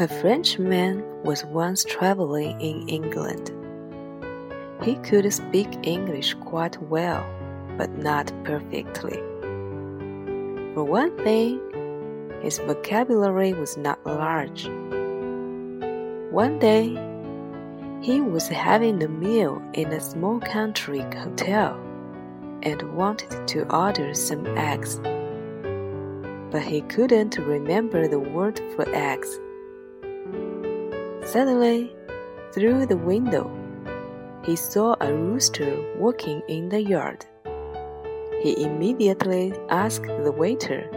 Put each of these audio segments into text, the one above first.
A Frenchman was once traveling in England. He could speak English quite well, but not perfectly. For one thing, his vocabulary was not large. One day, he was having a meal in a small country hotel and wanted to order some eggs. But he couldn't remember the word for eggs. Suddenly, through the window, he saw a rooster walking in the yard. He immediately asked the waiter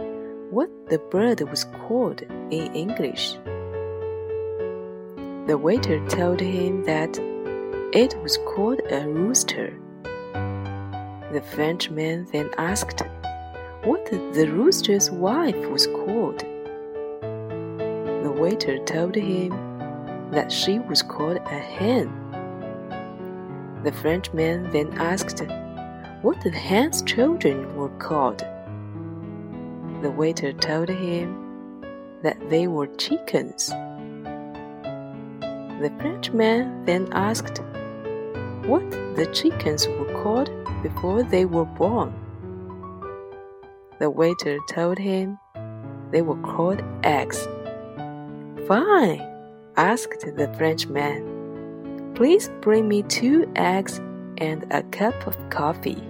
what the bird was called in English. The waiter told him that it was called a rooster. The Frenchman then asked what the rooster's wife was called. The waiter told him that she was called a hen. The Frenchman then asked what the hen's children were called. The waiter told him that they were chickens. The Frenchman then asked what the chickens were called before they were born. The waiter told him they were called eggs. Fine, asked the Frenchman. Please bring me two eggs and a cup of coffee.